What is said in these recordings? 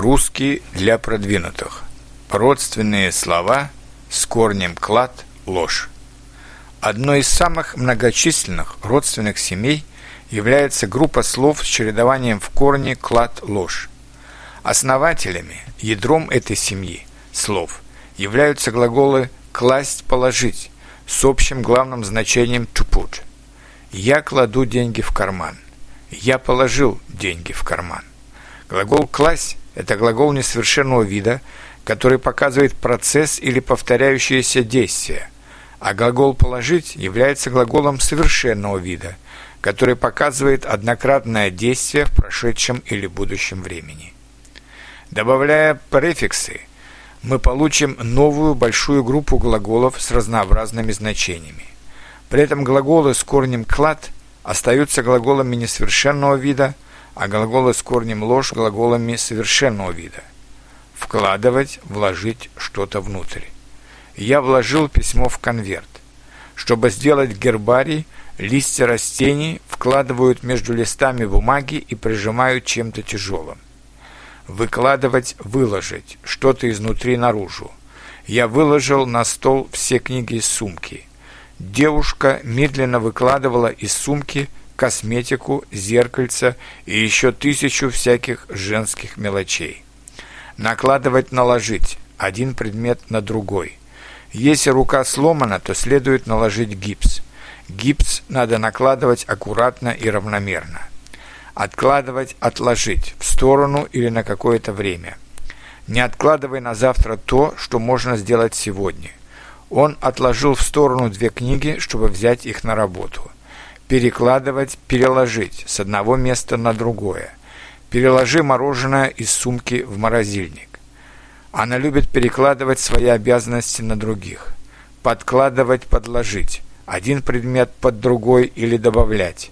Русский для продвинутых. Родственные слова с корнем клад – ложь. Одной из самых многочисленных родственных семей является группа слов с чередованием в корне клад – ложь. Основателями, ядром этой семьи слов являются глаголы «класть», «положить» с общим главным значением «to put». «Я кладу деньги в карман». «Я положил деньги в карман». Глагол «класть» – это глагол несовершенного вида, который показывает процесс или повторяющееся действие, а глагол «положить» является глаголом совершенного вида, который показывает однократное действие в прошедшем или будущем времени. Добавляя префиксы, мы получим новую большую группу глаголов с разнообразными значениями. При этом глаголы с корнем «клад» остаются глаголами несовершенного вида – а глаголы с корнем ложь глаголами совершенного вида. Вкладывать, вложить что-то внутрь. Я вложил письмо в конверт. Чтобы сделать гербарий, листья растений вкладывают между листами бумаги и прижимают чем-то тяжелым. Выкладывать, выложить, что-то изнутри наружу. Я выложил на стол все книги из сумки. Девушка медленно выкладывала из сумки косметику, зеркальца и еще тысячу всяких женских мелочей. Накладывать, наложить один предмет на другой. Если рука сломана, то следует наложить гипс. Гипс надо накладывать аккуратно и равномерно. Откладывать, отложить в сторону или на какое-то время. Не откладывай на завтра то, что можно сделать сегодня. Он отложил в сторону две книги, чтобы взять их на работу перекладывать, переложить с одного места на другое. Переложи мороженое из сумки в морозильник. Она любит перекладывать свои обязанности на других. Подкладывать, подложить. Один предмет под другой или добавлять.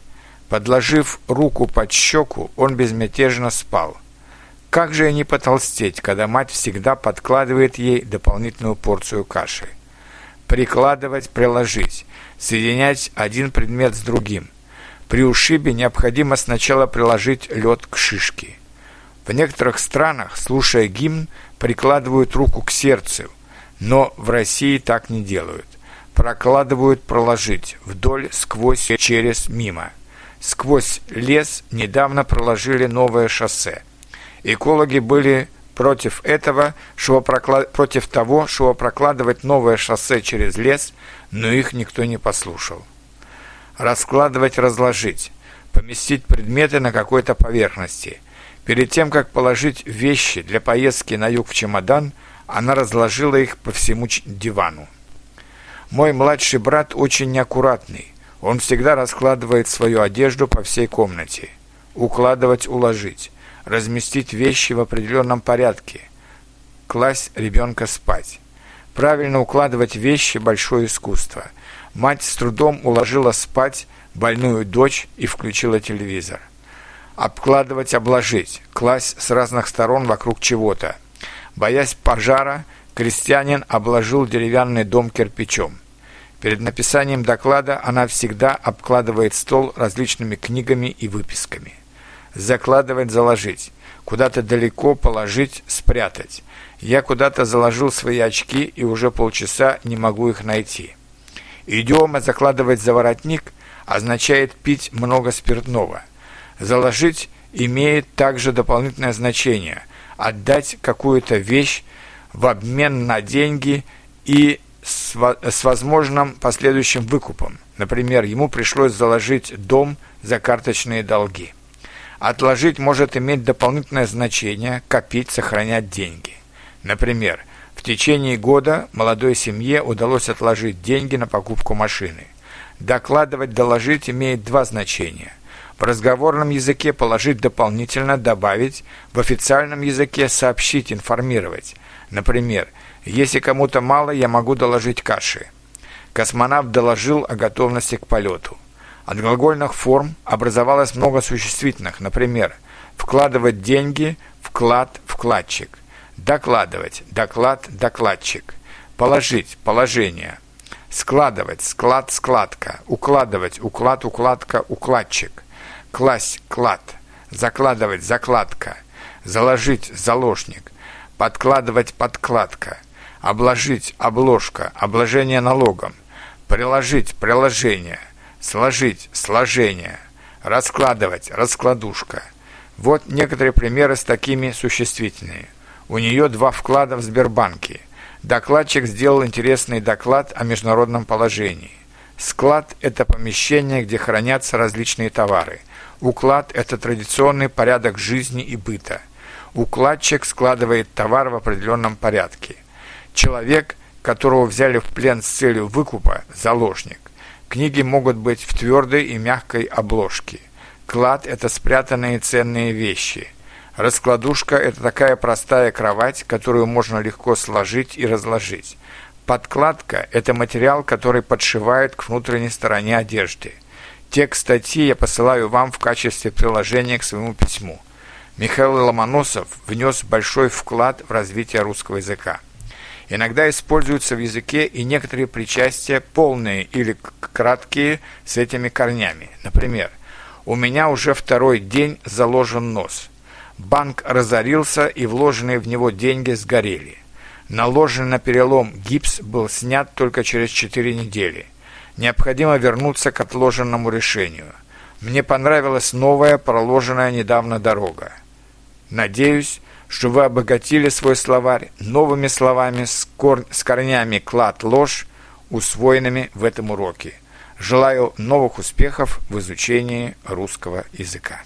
Подложив руку под щеку, он безмятежно спал. Как же не потолстеть, когда мать всегда подкладывает ей дополнительную порцию каши? Прикладывать, приложить соединять один предмет с другим. При ушибе необходимо сначала приложить лед к шишке. В некоторых странах, слушая гимн, прикладывают руку к сердцу, но в России так не делают. Прокладывают проложить вдоль, сквозь, через, мимо. Сквозь лес недавно проложили новое шоссе. Экологи были против этого, чтобы проклад... против того, чтобы прокладывать новое шоссе через лес, но их никто не послушал. Раскладывать, разложить, поместить предметы на какой-то поверхности. Перед тем, как положить вещи для поездки на юг в чемодан, она разложила их по всему дивану. Мой младший брат очень неаккуратный. Он всегда раскладывает свою одежду по всей комнате. Укладывать, уложить разместить вещи в определенном порядке, класть ребенка спать. Правильно укладывать вещи – большое искусство. Мать с трудом уложила спать больную дочь и включила телевизор. Обкладывать, обложить, класть с разных сторон вокруг чего-то. Боясь пожара, крестьянин обложил деревянный дом кирпичом. Перед написанием доклада она всегда обкладывает стол различными книгами и выписками – закладывать, заложить. Куда-то далеко положить, спрятать. Я куда-то заложил свои очки и уже полчаса не могу их найти. Идиома «закладывать за воротник» означает пить много спиртного. «Заложить» имеет также дополнительное значение – отдать какую-то вещь в обмен на деньги и с, возможным последующим выкупом. Например, ему пришлось заложить дом за карточные долги. Отложить может иметь дополнительное значение – копить, сохранять деньги. Например, в течение года молодой семье удалось отложить деньги на покупку машины. Докладывать, доложить имеет два значения. В разговорном языке положить дополнительно, добавить, в официальном языке сообщить, информировать. Например, если кому-то мало, я могу доложить каши. Космонавт доложил о готовности к полету. От глагольных форм образовалось много существительных, например, вкладывать деньги, вклад, вкладчик, докладывать, доклад, докладчик, положить, положение, складывать, склад, складка, укладывать, уклад, укладка, укладчик, класть, клад, закладывать, закладка, заложить заложник, подкладывать подкладка, обложить обложка, обложение налогом, приложить приложение, сложить сложение, раскладывать раскладушка. Вот некоторые примеры с такими существительными. У нее два вклада в Сбербанке. Докладчик сделал интересный доклад о международном положении. Склад – это помещение, где хранятся различные товары. Уклад – это традиционный порядок жизни и быта. Укладчик складывает товар в определенном порядке. Человек, которого взяли в плен с целью выкупа – заложник. Книги могут быть в твердой и мягкой обложке. Клад – это спрятанные ценные вещи – Раскладушка – это такая простая кровать, которую можно легко сложить и разложить. Подкладка – это материал, который подшивают к внутренней стороне одежды. Текст статьи я посылаю вам в качестве приложения к своему письму. Михаил Ломоносов внес большой вклад в развитие русского языка. Иногда используются в языке и некоторые причастия полные или краткие с этими корнями. Например, «У меня уже второй день заложен нос». Банк разорился, и вложенные в него деньги сгорели. Наложенный на перелом гипс был снят только через 4 недели. Необходимо вернуться к отложенному решению. Мне понравилась новая, проложенная недавно дорога. Надеюсь, что вы обогатили свой словарь новыми словами с, кор... с корнями «клад», «ложь», усвоенными в этом уроке. Желаю новых успехов в изучении русского языка.